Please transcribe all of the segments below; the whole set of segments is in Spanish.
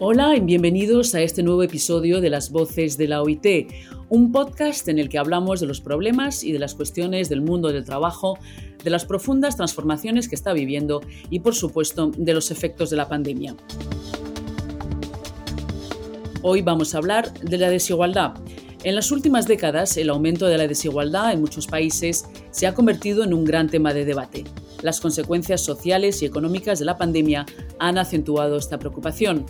Hola y bienvenidos a este nuevo episodio de Las Voces de la OIT, un podcast en el que hablamos de los problemas y de las cuestiones del mundo del trabajo, de las profundas transformaciones que está viviendo y, por supuesto, de los efectos de la pandemia. Hoy vamos a hablar de la desigualdad. En las últimas décadas, el aumento de la desigualdad en muchos países se ha convertido en un gran tema de debate. Las consecuencias sociales y económicas de la pandemia han acentuado esta preocupación.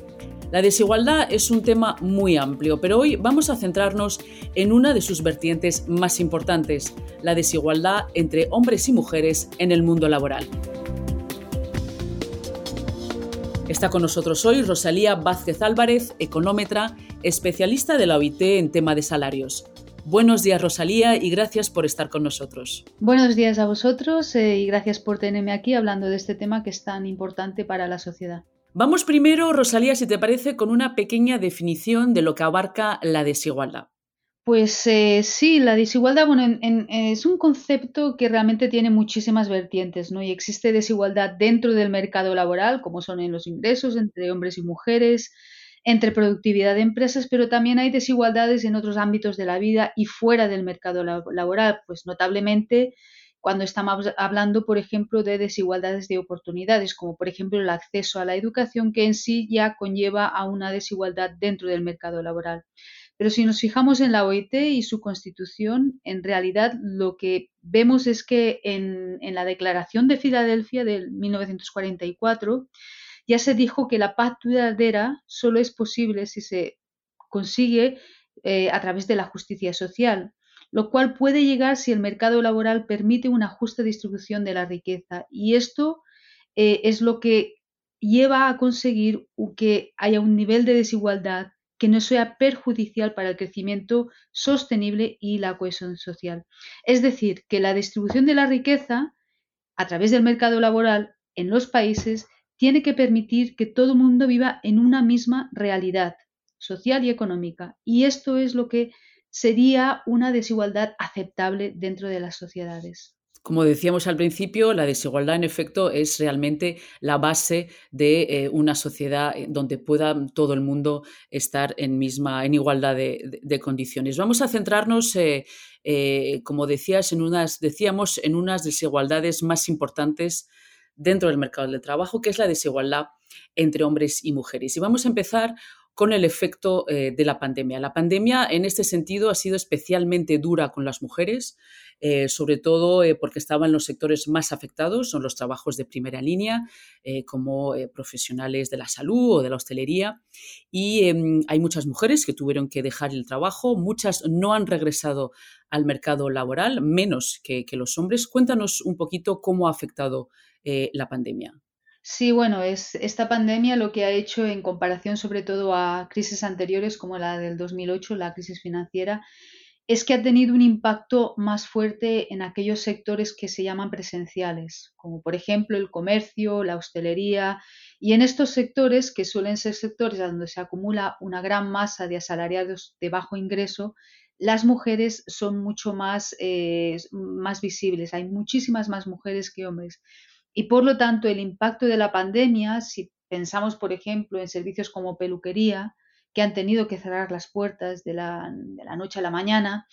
La desigualdad es un tema muy amplio, pero hoy vamos a centrarnos en una de sus vertientes más importantes, la desigualdad entre hombres y mujeres en el mundo laboral. Está con nosotros hoy Rosalía Vázquez Álvarez, económetra, especialista de la OIT en tema de salarios. Buenos días Rosalía y gracias por estar con nosotros. Buenos días a vosotros eh, y gracias por tenerme aquí hablando de este tema que es tan importante para la sociedad. Vamos primero, Rosalía, si te parece, con una pequeña definición de lo que abarca la desigualdad. Pues eh, sí, la desigualdad bueno, es un concepto que realmente tiene muchísimas vertientes, ¿no? Y existe desigualdad dentro del mercado laboral, como son en los ingresos entre hombres y mujeres, entre productividad de empresas, pero también hay desigualdades en otros ámbitos de la vida y fuera del mercado laboral, pues notablemente cuando estamos hablando, por ejemplo, de desigualdades de oportunidades, como por ejemplo el acceso a la educación, que en sí ya conlleva a una desigualdad dentro del mercado laboral. Pero si nos fijamos en la OIT y su constitución, en realidad lo que vemos es que en, la Declaración de Filadelfia del 1944 ya se dijo que la paz duradera solo es posible si se consigue eh, a través de la justicia social lo cual puede llegar si el mercado laboral permite una justa distribución de la riqueza. Y esto eh, es lo que lleva a conseguir que haya un nivel de desigualdad que no sea perjudicial para el crecimiento sostenible y la cohesión social. Es decir, que la distribución de la riqueza a través del mercado laboral en los países tiene que permitir que todo el mundo viva en una misma realidad social y económica. Y esto es lo que sería una desigualdad aceptable dentro de las sociedades. Como decíamos al principio, la desigualdad en efecto es realmente la base de eh, una sociedad eh, donde pueda todo el mundo estar en, misma, en igualdad de, condiciones. Vamos a centrarnos, eh, como decías, en unas, decíamos, en unas desigualdades más importantes dentro del mercado del trabajo, que es la desigualdad entre hombres y mujeres. Y vamos a empezar con el efecto eh, de la pandemia. La pandemia en este sentido ha sido especialmente dura con las mujeres, eh, sobre todo eh, porque estaban los sectores más afectados, son los trabajos de primera línea, como profesionales de la salud o de la hostelería. Y em, hay muchas mujeres que tuvieron que dejar el trabajo, muchas no han regresado al mercado laboral, menos que los hombres. Cuéntanos un poquito cómo ha afectado la pandemia. Sí, bueno, es esta pandemia lo que ha hecho en comparación sobre todo a crisis anteriores como la del 2008, la crisis financiera, es que ha tenido un impacto más fuerte en aquellos sectores que se llaman presenciales, como por ejemplo el comercio, la hostelería, y en estos sectores, que suelen ser sectores donde se acumula una gran masa de asalariados de bajo ingreso, las mujeres son mucho más, eh, más visibles, hay muchísimas más mujeres que hombres. Y por lo tanto, el impacto de la pandemia, si pensamos, por ejemplo, en servicios como peluquería, que han tenido que cerrar las puertas de la, noche a la mañana,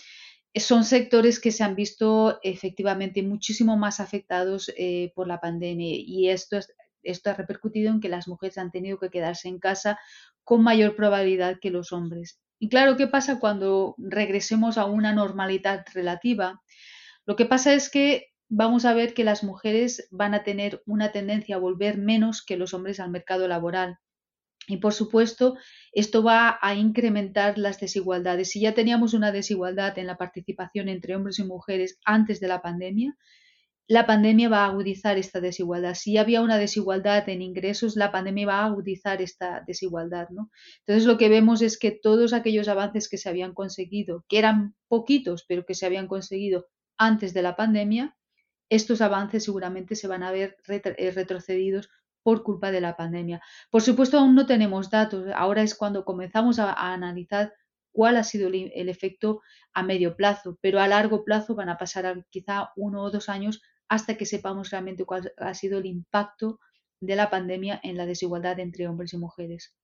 son sectores que se han visto efectivamente muchísimo más afectados eh, por la pandemia y esto, esto ha repercutido en que las mujeres han tenido que quedarse en casa con mayor probabilidad que los hombres. Y claro, ¿qué pasa cuando regresemos a una normalidad relativa? Lo que pasa es que vamos a ver que las mujeres van a tener una tendencia a volver menos que los hombres al mercado laboral. Y por supuesto, esto va a incrementar las desigualdades. Si ya teníamos una desigualdad en la participación entre hombres y mujeres antes de la pandemia, la pandemia va a agudizar esta desigualdad. Si había una desigualdad en ingresos, la pandemia va a agudizar esta desigualdad. ¿no? Entonces, lo que vemos es que todos aquellos avances que se habían conseguido, que eran poquitos, pero que se habían conseguido antes de la pandemia, estos avances seguramente se van a ver eh, retrocedidos por culpa de la pandemia. Por supuesto, aún no tenemos datos. Ahora es cuando comenzamos a, analizar cuál ha sido el, efecto a medio plazo, pero a largo plazo van a pasar quizá uno o dos años hasta que sepamos realmente cuál ha sido el impacto de la pandemia en la desigualdad entre hombres y mujeres.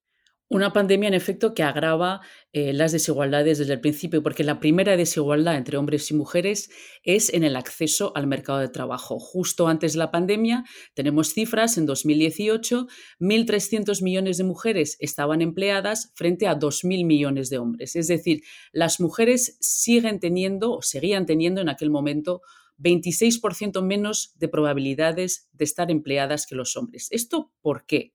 Una pandemia, en efecto, que agrava eh, las desigualdades desde el principio, porque la primera desigualdad entre hombres y mujeres es en el acceso al mercado de trabajo. Justo antes de la pandemia, tenemos cifras, en 2018, 1.300 millones de mujeres estaban empleadas frente a 2.000 millones de hombres. Es decir, las mujeres siguen teniendo, o seguían teniendo en aquel momento, 26% menos de probabilidades de estar empleadas que los hombres. ¿Esto por qué?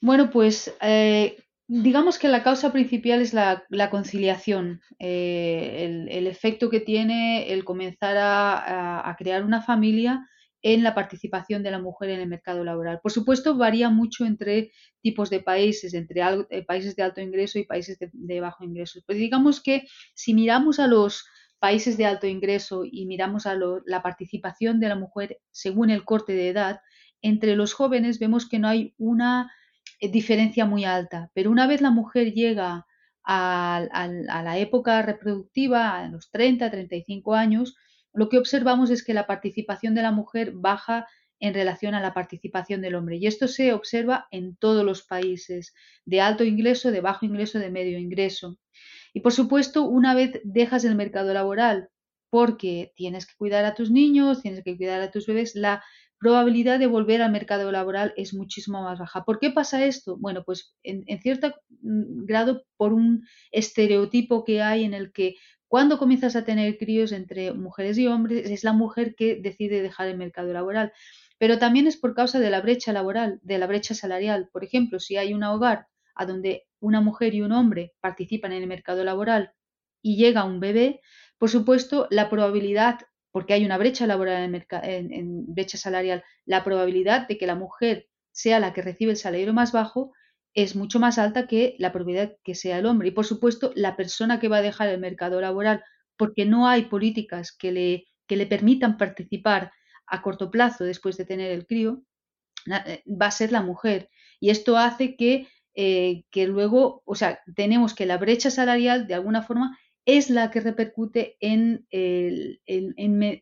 Bueno, pues eh, Digamos que la causa principal es la, conciliación, eh, el, efecto que tiene el comenzar a, crear una familia en la participación de la mujer en el mercado laboral. Por supuesto, varía mucho entre tipos de países, entre eh, países de alto ingreso y países de, bajo ingreso. Pues digamos que si miramos a los países de alto ingreso y miramos a la participación de la mujer según el corte de edad, entre los jóvenes vemos que no hay una diferencia muy alta. Pero una vez la mujer llega a, la época reproductiva, a los 30, 35 años, lo que observamos es que la participación de la mujer baja en relación a la participación del hombre. Y esto se observa en todos los países, de alto ingreso, de bajo ingreso, de medio ingreso. Y por supuesto, una vez dejas el mercado laboral porque tienes que cuidar a tus niños, tienes que cuidar a tus bebés, la probabilidad de volver al mercado laboral es muchísimo más baja. ¿Por qué pasa esto? Bueno, pues en, cierto mm, grado por un estereotipo que hay en el que cuando comienzas a tener críos entre mujeres y hombres es la mujer que decide dejar el mercado laboral. Pero también es por causa de la brecha laboral, de la brecha salarial. Por ejemplo, si hay un hogar a donde una mujer y un hombre participan en el mercado laboral y llega un bebé, por supuesto, la probabilidad porque hay una brecha laboral en, brecha salarial, la probabilidad de que la mujer sea la que recibe el salario más bajo es mucho más alta que la probabilidad que sea el hombre. Y por supuesto, la persona que va a dejar el mercado laboral porque no hay políticas que le, que le permitan participar a corto plazo después de tener el crío, eh, va a ser la mujer. Y esto hace que, eh, que luego, o sea, tenemos que la brecha salarial de alguna forma es la que repercute en,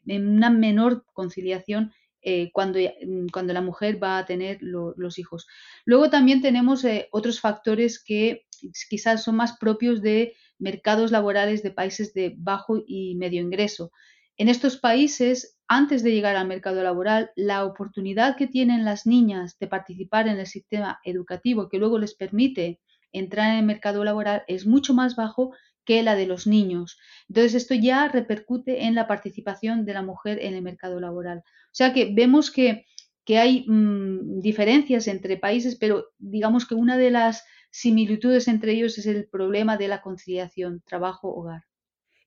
una menor conciliación eh, cuando, mm, cuando, la mujer va a tener los hijos. Luego también tenemos eh, otros factores que quizás son más propios de mercados laborales de países de bajo y medio ingreso. En estos países, antes de llegar al mercado laboral, la oportunidad que tienen las niñas de participar en el sistema educativo que luego les permite entrar en el mercado laboral es mucho más bajo que la de los niños. Entonces, esto ya repercute en la participación de la mujer en el mercado laboral. O sea que vemos que, hay mm, diferencias entre países, pero digamos que una de las similitudes entre ellos es el problema de la conciliación trabajo-hogar.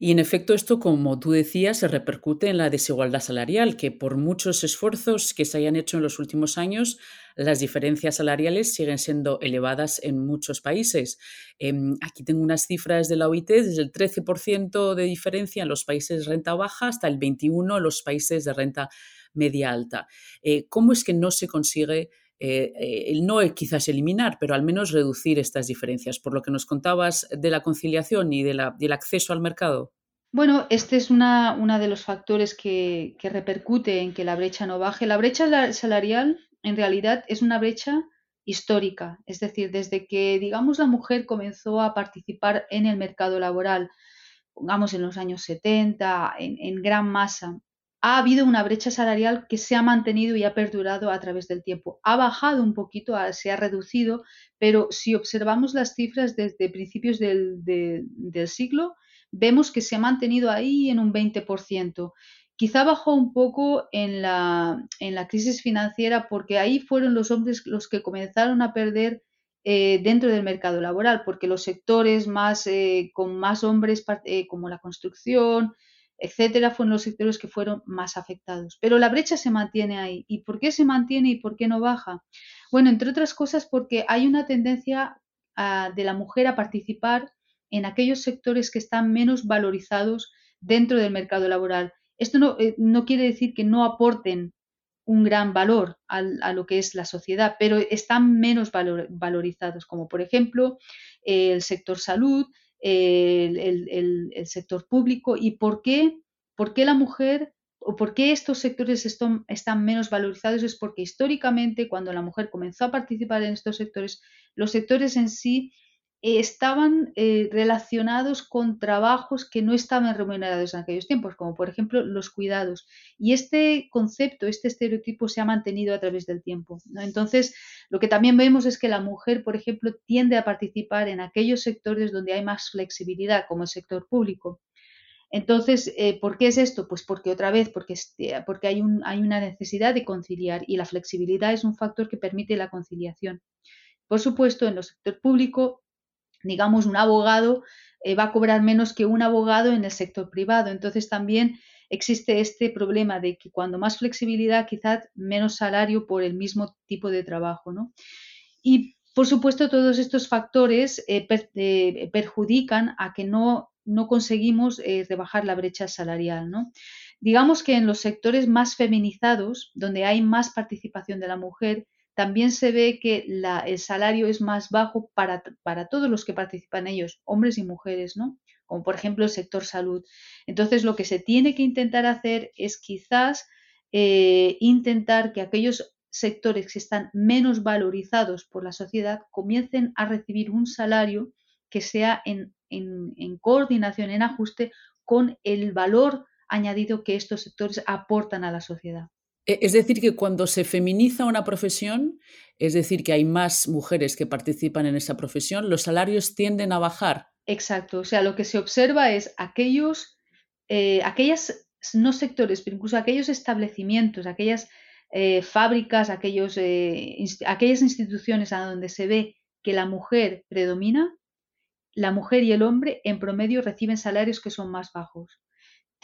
Y en efecto esto, como tú decías, se repercute en la desigualdad salarial, que por muchos esfuerzos que se hayan hecho en los últimos años, las diferencias salariales siguen siendo elevadas en muchos países. Em, aquí tengo unas cifras de la OIT, desde el 13% de diferencia en los países de renta baja hasta el 21% en los países de renta media alta. Eh, ¿Cómo es que no se consigue eh, eh, no quizás eliminar, pero al menos reducir estas diferencias, por lo que nos contabas de la conciliación y de del acceso al mercado. Bueno, este es uno de los factores que, repercute en que la brecha no baje. La brecha salarial en realidad es una brecha histórica, es decir, desde que, digamos, la mujer comenzó a participar en el mercado laboral, pongamos en los años 70, en gran masa, ha habido una brecha salarial que se ha mantenido y ha perdurado a través del tiempo. Ha bajado un poquito, se ha reducido, pero si observamos las cifras desde principios del, siglo, vemos que se ha mantenido ahí en un 20%. Quizá bajó un poco en la, crisis financiera porque ahí fueron los hombres los que comenzaron a perder eh, dentro del mercado laboral, porque los sectores más, eh, con más hombres, eh, como la construcción, etcétera, fueron los sectores que fueron más afectados. Pero la brecha se mantiene ahí. ¿Y por qué se mantiene y por qué no baja? Bueno, entre otras cosas porque hay una tendencia ah, de la mujer a participar en aquellos sectores que están menos valorizados dentro del mercado laboral. Esto no, eh, quiere decir que no aporten un gran valor a, lo que es la sociedad, pero están menos valorizados, como por ejemplo el sector salud, el, sector público y por qué, por qué la mujer o por qué estos sectores están menos valorizados es porque históricamente cuando la mujer comenzó a participar en estos sectores, los sectores en sí estaban eh, relacionados con trabajos que no estaban remunerados en aquellos tiempos, como por ejemplo los cuidados. Y este concepto, este estereotipo se ha mantenido a través del tiempo. Entonces, lo que también vemos es que la mujer, por ejemplo, tiende a participar en aquellos sectores donde hay más flexibilidad, como el sector público. Entonces, eh, ¿por qué es esto? Pues porque otra vez, porque, este, porque hay, un, hay una necesidad de conciliar y la flexibilidad es un factor que permite la conciliación. Por supuesto, en el sector público digamos, un abogado eh, va a cobrar menos que un abogado en el sector privado. Entonces también existe este problema de que cuando más flexibilidad, quizás menos salario por el mismo tipo de trabajo. ¿no? Y por supuesto, todos estos factores eh, eh, perjudican a que no, no conseguimos rebajar la brecha salarial. ¿no? Digamos que en los sectores más feminizados, donde hay más participación de la mujer, también se ve que el salario es más bajo para, todos los que participan en ellos, hombres y mujeres, ¿no? Como por ejemplo el sector salud. Entonces, lo que se tiene que intentar hacer es quizás eh, intentar que aquellos sectores que están menos valorizados por la sociedad comiencen a recibir un salario que sea en, en coordinación, en ajuste con el valor añadido que estos sectores aportan a la sociedad. E, es decir, que cuando se feminiza una profesión, es decir, que hay más mujeres que participan en esa profesión, los salarios tienden a bajar. Exacto, o sea, lo que se observa es aquellos, eh, aquellas, no sectores, pero incluso aquellos establecimientos, aquellas eh, fábricas, aquellos, eh, aquellas instituciones a donde se ve que la mujer predomina, la mujer y el hombre en promedio reciben salarios que son más bajos.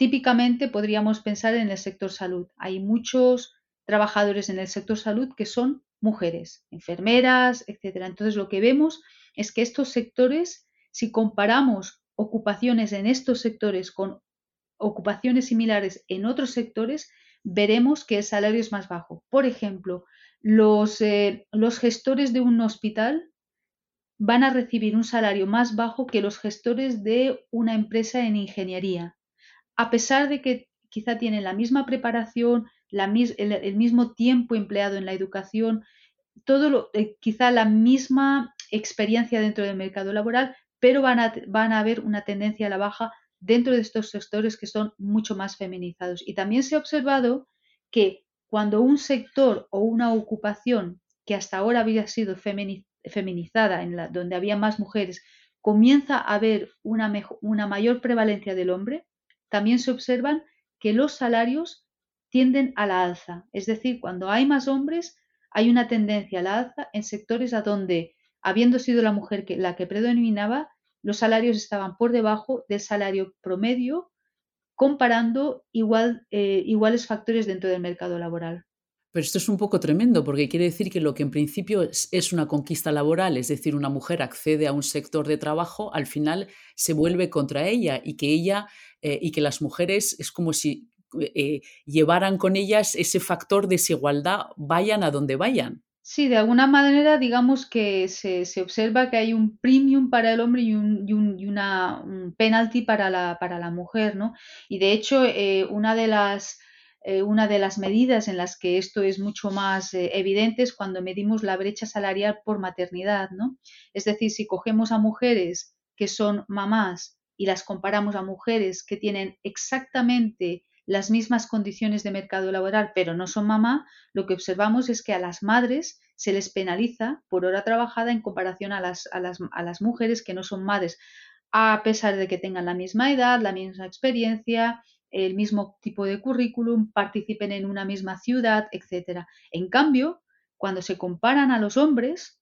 Típicamente podríamos pensar en el sector salud. Hay muchos trabajadores en el sector salud que son mujeres, enfermeras, etc. Entonces lo que vemos es que estos sectores, si comparamos ocupaciones en estos sectores con ocupaciones similares en otros sectores, veremos que el salario es más bajo. Por ejemplo, los, eh, los gestores de un hospital van a recibir un salario más bajo que los gestores de una empresa en ingeniería a pesar de que quizá tienen la misma preparación, el, mismo tiempo empleado en la educación, eh, quizá la misma experiencia dentro del mercado laboral, pero van a, van a haber una tendencia a la baja dentro de estos sectores que son mucho más feminizados. Y también se ha observado que cuando un sector o una ocupación que hasta ahora había sido feminizada, en la, donde había más mujeres, comienza a haber una mayor prevalencia del hombre, también se observan que los salarios tienden a la alza, es decir, cuando hay más hombres hay una tendencia a la alza en sectores a donde, habiendo sido la mujer la que predominaba, los salarios estaban por debajo del salario promedio, comparando igual, eh, iguales factores dentro del mercado laboral. Pero esto es un poco tremendo porque quiere decir que lo que en principio es, una conquista laboral, es decir, una mujer accede a un sector de trabajo, al final se vuelve contra ella y que ella eh, y que las mujeres es como si eh, llevaran con ellas ese factor de desigualdad, vayan a donde vayan. Sí, de alguna manera digamos que se, observa que hay un premium para el hombre y un, y una, penalty para la, para la mujer, ¿no? Y de hecho, eh, una de las eh, una de las medidas en las que esto es mucho más eh, evidente es cuando medimos la brecha salarial por maternidad, ¿no? Es decir, si cogemos a mujeres que son mamás y las comparamos a mujeres que tienen exactamente las mismas condiciones de mercado laboral, pero no son mamá, lo que observamos es que a las madres se les penaliza por hora trabajada en comparación a las, a las, a las mujeres que no son madres, a pesar de que tengan la misma edad, la misma experiencia, el mismo tipo de currículum, participen en una misma ciudad, etc. En cambio, cuando se comparan a los hombres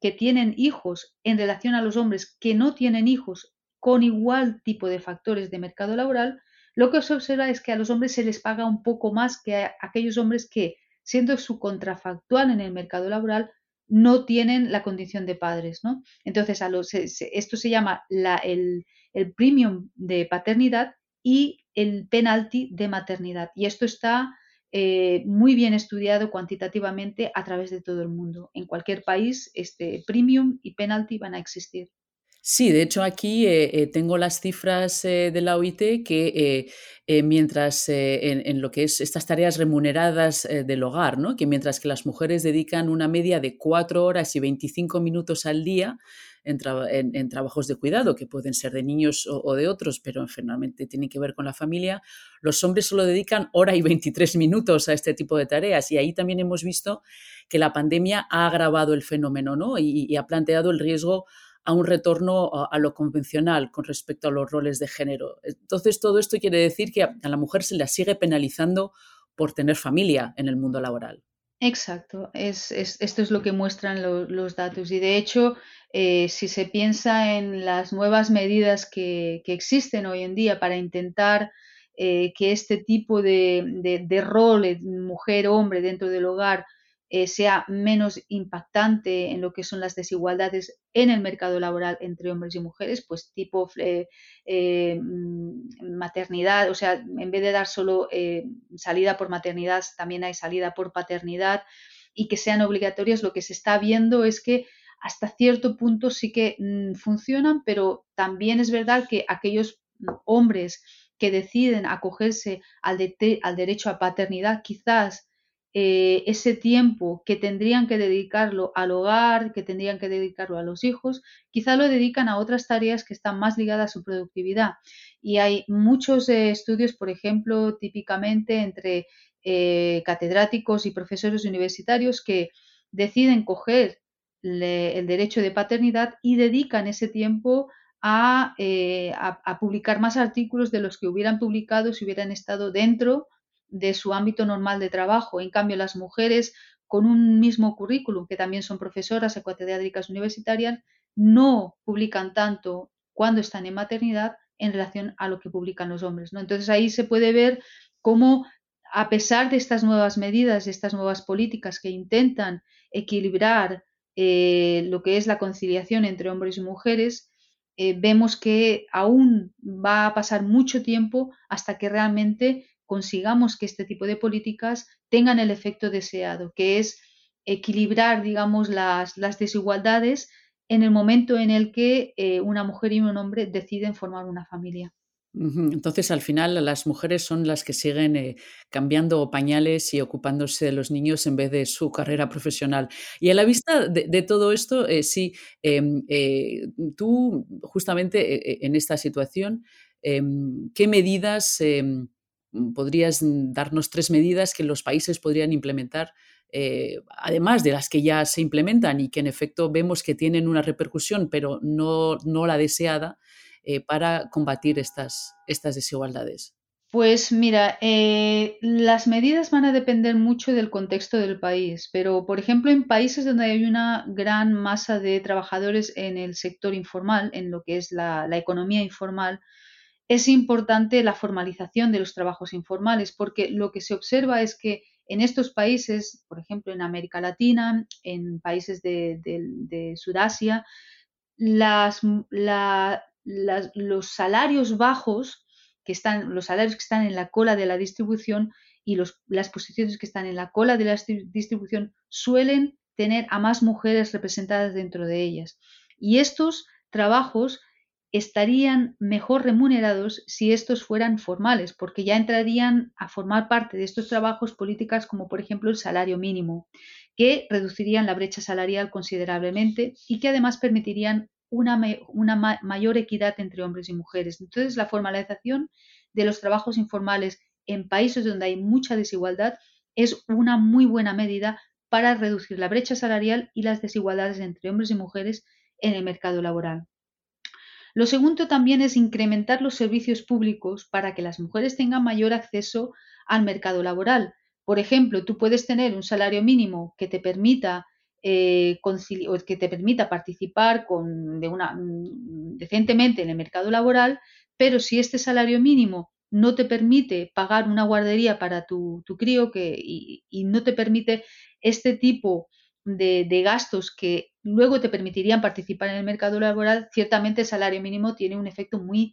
que tienen hijos en relación a los hombres que no tienen hijos con igual tipo de factores de mercado laboral, lo que se observa es que a los hombres se les paga un poco más que a aquellos hombres que, siendo su contrafactual en el mercado laboral, no tienen la condición de padres. ¿no? Entonces, a los, esto se llama el, el premium de paternidad y el penalti de maternidad. Y esto está eh, muy bien estudiado cuantitativamente a través de todo el mundo. En cualquier país, este premium y penalty van a existir. Sí, de hecho aquí eh, eh, tengo las cifras eh, de la OIT que mientras en, lo que es estas tareas remuneradas del hogar, ¿no? que mientras que las mujeres dedican una media de cuatro horas y 25 minutos al día en, trabajos de cuidado, que pueden ser de niños o, de otros, pero finalmente tienen que ver con la familia, los hombres solo dedican hora y 23 minutos a este tipo de tareas. Y ahí también hemos visto que la pandemia ha agravado el fenómeno ¿no? y ha planteado el riesgo a un retorno a, lo convencional con respecto a los roles de género. Entonces, todo esto quiere decir que a, la mujer se la sigue penalizando por tener familia en el mundo laboral. Exacto, es, esto es lo que muestran los datos. Y de hecho, eh, si se piensa en las nuevas medidas que, existen hoy en día para intentar eh, que este tipo de, de, de rol, mujer-hombre dentro del hogar, eh, sea menos impactante en lo que son las desigualdades en el mercado laboral entre hombres y mujeres, pues tipo eh, eh, mm, maternidad, o sea, en vez de dar solo salida por maternidad, también hay salida por paternidad y que sean obligatorias, lo que se está viendo es que hasta cierto punto sí que mm, funcionan, pero también es verdad que aquellos mm, hombres que deciden acogerse al derecho a paternidad quizás eh, ese tiempo que tendrían que dedicarlo al hogar, que tendrían que dedicarlo a los hijos, quizá lo dedican a otras tareas que están más ligadas a su productividad. Y hay muchos eh, estudios, por ejemplo, típicamente entre eh, catedráticos y profesores universitarios que deciden coger el derecho de paternidad y dedican ese tiempo a, a, publicar más artículos de los que hubieran publicado si hubieran estado dentro de su ámbito normal de trabajo. En cambio, las mujeres con un mismo currículum, que también son profesoras catedráticas universitarias, no publican tanto cuando están en maternidad en relación a lo que publican los hombres. Entonces ahí se puede ver cómo, a pesar de estas nuevas medidas, de estas nuevas políticas que intentan equilibrar eh, lo que es la conciliación entre hombres y mujeres, eh, vemos que aún va a pasar mucho tiempo hasta que realmente consigamos que este tipo de políticas tengan el efecto deseado, que es equilibrar, digamos, las, desigualdades en el momento en el que eh, una mujer y un hombre deciden formar una familia. Entonces, al final, las mujeres son las que siguen eh, cambiando pañales y ocupándose de los niños en vez de su carrera profesional. Y a la vista de, todo esto, eh, sí, em, tú justamente en esta situación, em, ¿qué medidas em, podrías darnos tres medidas que los países podrían implementar, eh, además de las que ya se implementan y que en efecto vemos que tienen una repercusión, pero no, no la deseada, eh, para combatir estas, estas desigualdades. Pues mira, eh, las medidas van a depender mucho del contexto del país, pero por ejemplo en países donde hay una gran masa de trabajadores en el sector informal, en lo que es la economía informal, es importante la formalización de los trabajos informales, porque lo que se observa es que en estos países, por ejemplo en América Latina, en países de, Sudasia, los salarios bajos que están, los salarios que están en la cola de la distribución y las posiciones que están en la cola de la distribución suelen tener a más mujeres representadas dentro de ellas. Y estos trabajos estarían mejor remunerados si estos fueran formales, porque ya entrarían a formar parte de estos trabajos políticas como por ejemplo el salario mínimo, que reducirían la brecha salarial considerablemente y que además permitirían una, mayor equidad entre hombres y mujeres. Entonces, la formalización de los trabajos informales en países donde hay mucha desigualdad es una muy buena medida para reducir la brecha salarial y las desigualdades entre hombres y mujeres en el mercado laboral. Lo segundo también es incrementar los servicios públicos para que las mujeres tengan mayor acceso al mercado laboral. Por ejemplo, tú puedes tener un salario mínimo que te permita eh, que te permita participar de mm, decentemente en el mercado laboral, pero si este salario mínimo no te permite pagar una guardería para tu, crío y, no te permite este tipo de, gastos que luego te permitirían participar en el mercado laboral, ciertamente el salario mínimo tiene un efecto muy,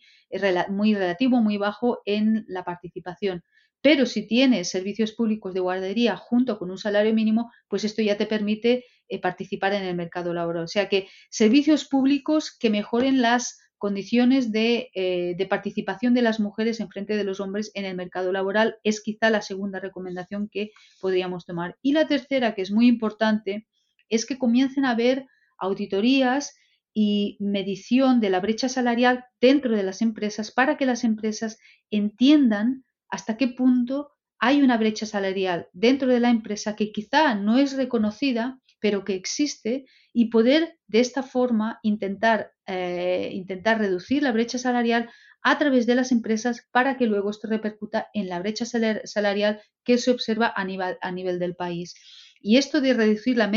muy relativo, muy bajo en la participación. Pero si tienes servicios públicos de guardería junto con un salario mínimo, pues esto ya te permite eh, participar en el mercado laboral. O sea que servicios públicos que mejoren las condiciones eh, de, participación de las mujeres en frente de los hombres en el mercado laboral es quizá la segunda recomendación que podríamos tomar. Y la tercera, que es muy importante, es que comiencen a haber auditorías y medición de la brecha salarial dentro de las empresas para que las empresas entiendan hasta qué punto hay una brecha salarial dentro de la empresa que quizá no es reconocida, pero que existe y poder de esta forma intentar, eh, intentar reducir la brecha salarial a través de las empresas para que luego esto repercuta en la brecha salarial que se observa a nivel, a nivel del país. Y esto de reducir la,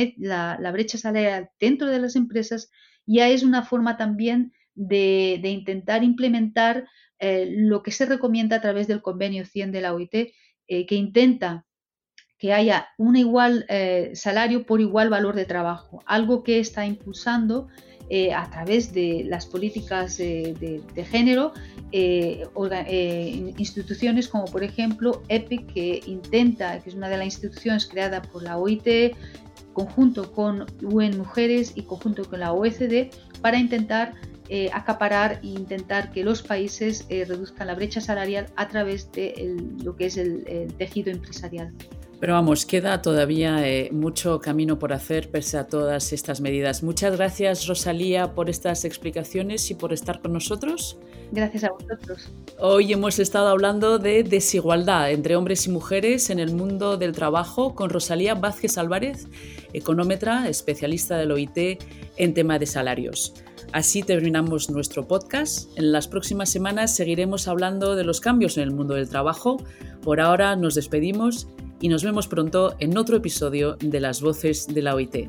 la, brecha salarial dentro de las empresas ya es una forma también de, intentar implementar eh, lo que se recomienda a través del convenio 100 de la OIT, eh, que intenta que haya un igual eh, salario por igual valor de trabajo, algo que está impulsando eh, a través de las políticas de, género instituciones como por ejemplo EPIC que intenta, que es una de las instituciones creada por la OIT, conjunto con UN Mujeres y conjunto con la OECD para intentar acaparar e intentar que los países reduzcan la brecha salarial a través de lo que es el tejido empresarial. Pero vamos, queda todavía eh, mucho camino por hacer pese a todas estas medidas. Muchas gracias Rosalía por estas explicaciones y por estar con nosotros. Gracias a vosotros. Hoy hemos estado hablando de desigualdad entre hombres y mujeres en el mundo del trabajo con Rosalía Vázquez Álvarez, económetra, especialista del OIT en tema de salarios. Así terminamos nuestro podcast. En las próximas semanas seguiremos hablando de los cambios en el mundo del trabajo. Por ahora nos despedimos y nos vemos pronto en otro episodio de Las Voces de la OIT.